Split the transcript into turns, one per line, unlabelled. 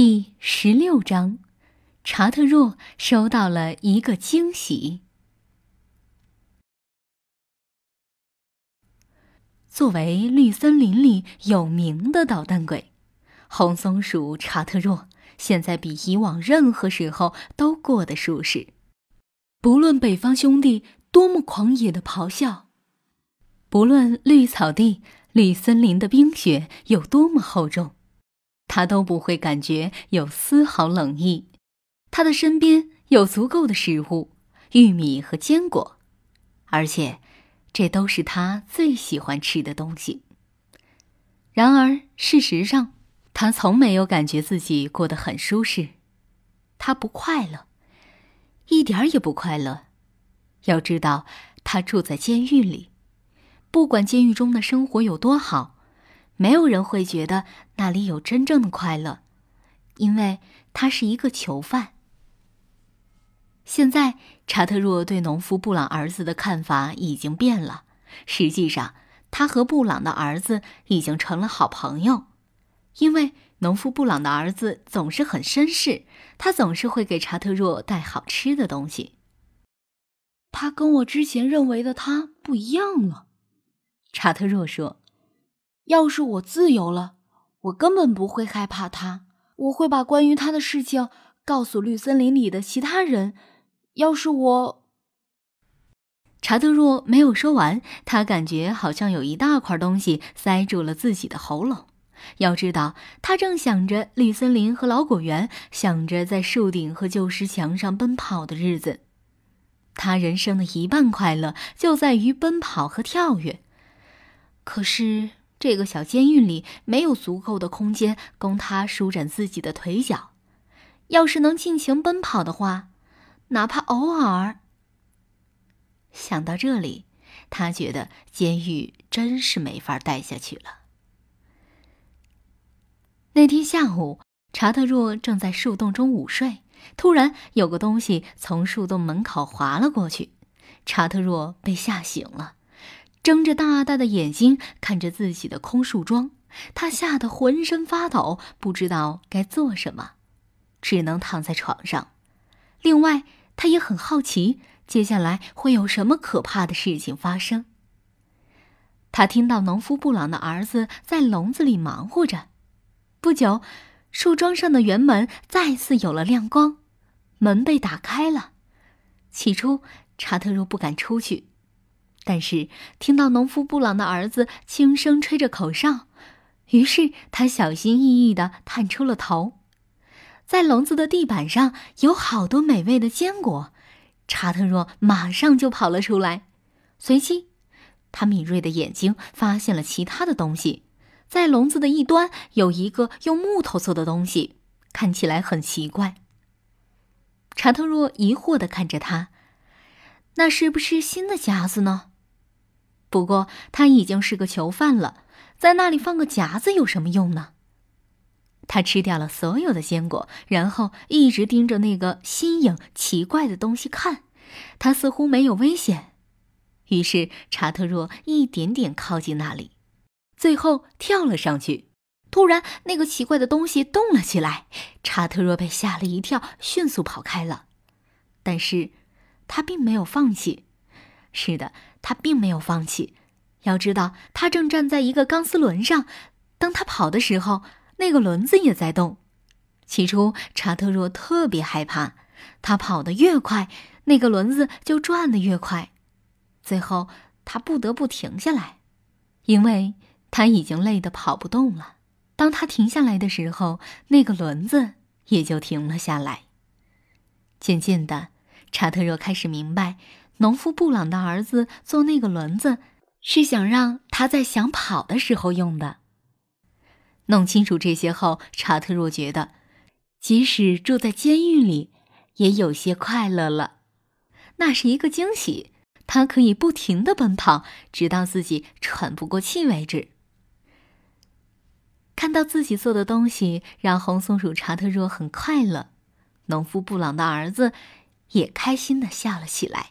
第十六章，查特若收到了一个惊喜。作为绿森林里有名的捣蛋鬼，红松鼠查特若现在比以往任何时候都过得舒适。不论北方兄弟多么狂野的咆哮，不论绿草地、绿森林的冰雪有多么厚重。他都不会感觉有丝毫冷意，他的身边有足够的食物，玉米和坚果，而且这都是他最喜欢吃的东西。然而，事实上，他从没有感觉自己过得很舒适，他不快乐，一点儿也不快乐。要知道，他住在监狱里，不管监狱中的生活有多好。没有人会觉得那里有真正的快乐，因为他是一个囚犯。现在，查特若对农夫布朗儿子的看法已经变了。实际上，他和布朗的儿子已经成了好朋友，因为农夫布朗的儿子总是很绅士，他总是会给查特若带好吃的东西。
他跟我之前认为的他不一样了，
查特若说。
要是我自由了，我根本不会害怕他。我会把关于他的事情告诉绿森林里的其他人。要是我……
查德若没有说完，他感觉好像有一大块东西塞住了自己的喉咙。要知道，他正想着绿森林和老果园，想着在树顶和旧石墙上奔跑的日子。他人生的一半快乐就在于奔跑和跳跃。可是。这个小监狱里没有足够的空间供他舒展自己的腿脚。要是能尽情奔跑的话，哪怕偶尔……想到这里，他觉得监狱真是没法待下去了。那天下午，查特若正在树洞中午睡，突然有个东西从树洞门口滑了过去，查特若被吓醒了。睁着大大的眼睛看着自己的空树桩，他吓得浑身发抖，不知道该做什么，只能躺在床上。另外，他也很好奇接下来会有什么可怕的事情发生。他听到农夫布朗的儿子在笼子里忙活着。不久，树桩上的圆门再次有了亮光，门被打开了。起初，查特若不敢出去。但是听到农夫布朗的儿子轻声吹着口哨，于是他小心翼翼地探出了头。在笼子的地板上有好多美味的坚果，查特若马上就跑了出来。随即，他敏锐的眼睛发现了其他的东西，在笼子的一端有一个用木头做的东西，看起来很奇怪。查特若疑惑地看着他，那是不是新的夹子呢？不过他已经是个囚犯了，在那里放个夹子有什么用呢？他吃掉了所有的坚果，然后一直盯着那个新颖奇怪的东西看。他似乎没有危险，于是查特若一点点靠近那里，最后跳了上去。突然，那个奇怪的东西动了起来，查特若被吓了一跳，迅速跑开了。但是，他并没有放弃。是的。他并没有放弃，要知道，他正站在一个钢丝轮上。当他跑的时候，那个轮子也在动。起初，查特若特别害怕，他跑得越快，那个轮子就转得越快。最后，他不得不停下来，因为他已经累得跑不动了。当他停下来的时候，那个轮子也就停了下来。渐渐的，查特若开始明白。农夫布朗的儿子做那个轮子，是想让他在想跑的时候用的。弄清楚这些后，查特若觉得，即使住在监狱里，也有些快乐了。那是一个惊喜，他可以不停的奔跑，直到自己喘不过气为止。看到自己做的东西让红松鼠查特若很快乐，农夫布朗的儿子也开心的笑了起来。